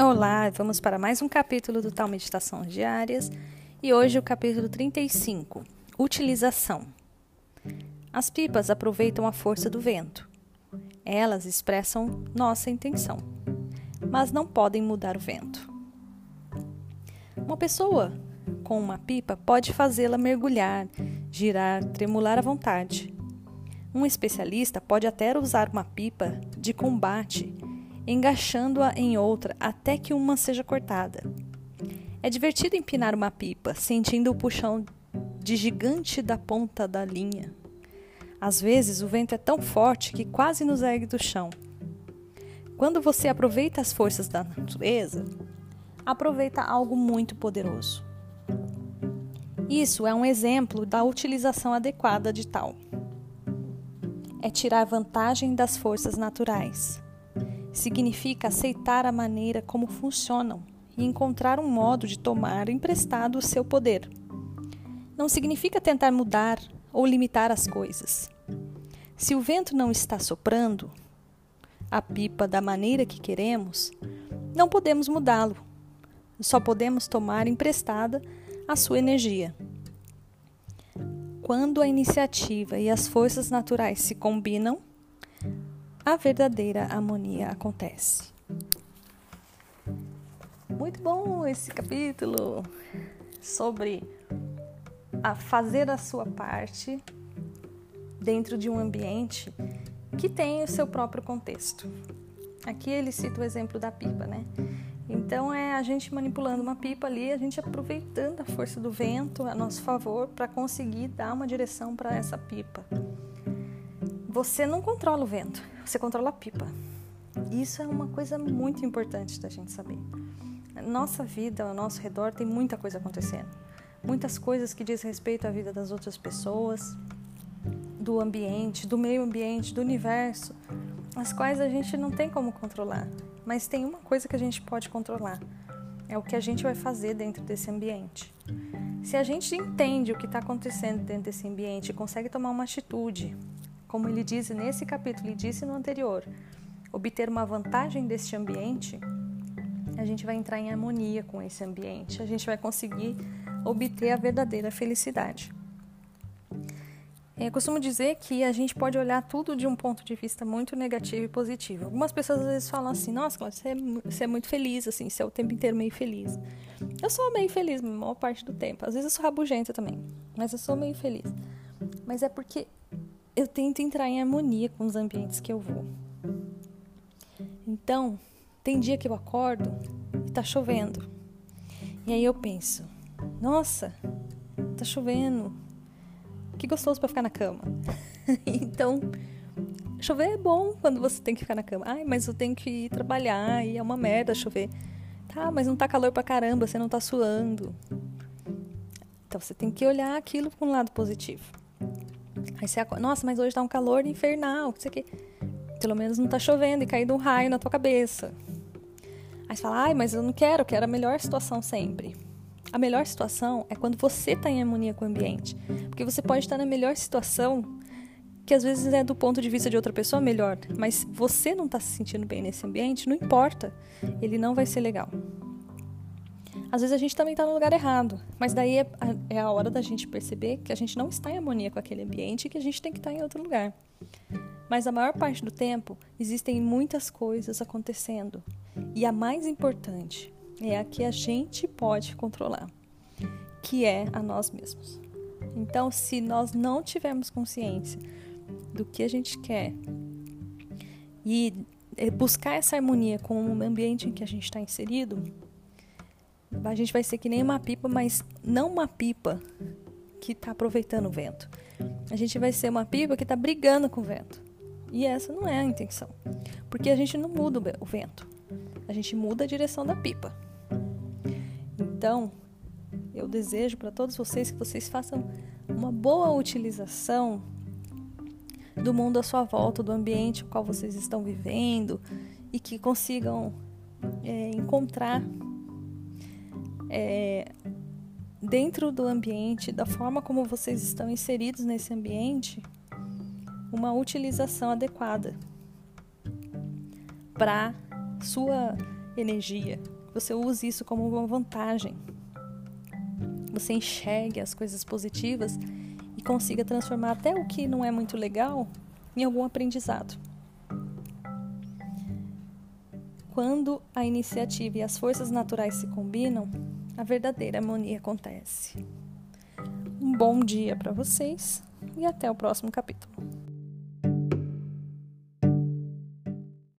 Olá, vamos para mais um capítulo do Tal Meditação Diárias e hoje o capítulo 35 Utilização. As pipas aproveitam a força do vento. Elas expressam nossa intenção, mas não podem mudar o vento. Uma pessoa com uma pipa pode fazê-la mergulhar, girar, tremular à vontade. Um especialista pode até usar uma pipa de combate engaixando-a em outra até que uma seja cortada. É divertido empinar uma pipa, sentindo o puxão de gigante da ponta da linha. Às vezes o vento é tão forte que quase nos ergue do chão. Quando você aproveita as forças da natureza, aproveita algo muito poderoso. Isso é um exemplo da utilização adequada de tal. É tirar vantagem das forças naturais significa aceitar a maneira como funcionam e encontrar um modo de tomar emprestado o seu poder. Não significa tentar mudar ou limitar as coisas. Se o vento não está soprando a pipa da maneira que queremos, não podemos mudá-lo. Só podemos tomar emprestada a sua energia. Quando a iniciativa e as forças naturais se combinam, a verdadeira harmonia acontece. Muito bom esse capítulo sobre a fazer a sua parte dentro de um ambiente que tem o seu próprio contexto. Aqui ele cita o exemplo da pipa, né? Então é a gente manipulando uma pipa ali, a gente aproveitando a força do vento a nosso favor para conseguir dar uma direção para essa pipa. Você não controla o vento, você controla a pipa. Isso é uma coisa muito importante da gente saber. Nossa vida, ao nosso redor, tem muita coisa acontecendo. Muitas coisas que diz respeito à vida das outras pessoas, do ambiente, do meio ambiente, do universo, as quais a gente não tem como controlar. Mas tem uma coisa que a gente pode controlar: é o que a gente vai fazer dentro desse ambiente. Se a gente entende o que está acontecendo dentro desse ambiente e consegue tomar uma atitude, como ele diz nesse capítulo e disse no anterior, obter uma vantagem deste ambiente, a gente vai entrar em harmonia com esse ambiente, a gente vai conseguir obter a verdadeira felicidade. Eu costumo dizer que a gente pode olhar tudo de um ponto de vista muito negativo e positivo. Algumas pessoas às vezes falam assim: Nossa, você, é, você é muito feliz, assim, você é o tempo inteiro meio feliz. Eu sou meio feliz a maior parte do tempo. Às vezes eu sou rabugenta também, mas eu sou meio feliz. Mas é porque eu tento entrar em harmonia com os ambientes que eu vou. Então, tem dia que eu acordo e tá chovendo. E aí eu penso: nossa, tá chovendo. Que gostoso para ficar na cama. então, chover é bom quando você tem que ficar na cama. Ai, mas eu tenho que ir trabalhar e é uma merda chover. Tá, mas não tá calor pra caramba, você não tá suando. Então você tem que olhar aquilo com um lado positivo. Aí você acorda, nossa, mas hoje tá um calor infernal, o quê. Pelo menos não tá chovendo e caindo um raio na tua cabeça. Aí você fala, ai, mas eu não quero, eu quero a melhor situação sempre. A melhor situação é quando você está em harmonia com o ambiente. Porque você pode estar na melhor situação, que às vezes é do ponto de vista de outra pessoa melhor, mas você não está se sentindo bem nesse ambiente, não importa, ele não vai ser legal. Às vezes a gente também está no lugar errado, mas daí é a, é a hora da gente perceber que a gente não está em harmonia com aquele ambiente e que a gente tem que estar em outro lugar. Mas a maior parte do tempo existem muitas coisas acontecendo e a mais importante é a que a gente pode controlar, que é a nós mesmos. Então, se nós não tivermos consciência do que a gente quer e eh, buscar essa harmonia com o ambiente em que a gente está inserido, a gente vai ser que nem uma pipa, mas não uma pipa que está aproveitando o vento. A gente vai ser uma pipa que está brigando com o vento. E essa não é a intenção. Porque a gente não muda o vento. A gente muda a direção da pipa. Então, eu desejo para todos vocês que vocês façam uma boa utilização do mundo à sua volta, do ambiente no qual vocês estão vivendo e que consigam é, encontrar é, dentro do ambiente, da forma como vocês estão inseridos nesse ambiente, uma utilização adequada para sua energia, você use isso como uma vantagem. Você enxergue as coisas positivas e consiga transformar até o que não é muito legal em algum aprendizado. Quando a iniciativa e as forças naturais se combinam, a verdadeira harmonia acontece. Um bom dia para vocês e até o próximo capítulo.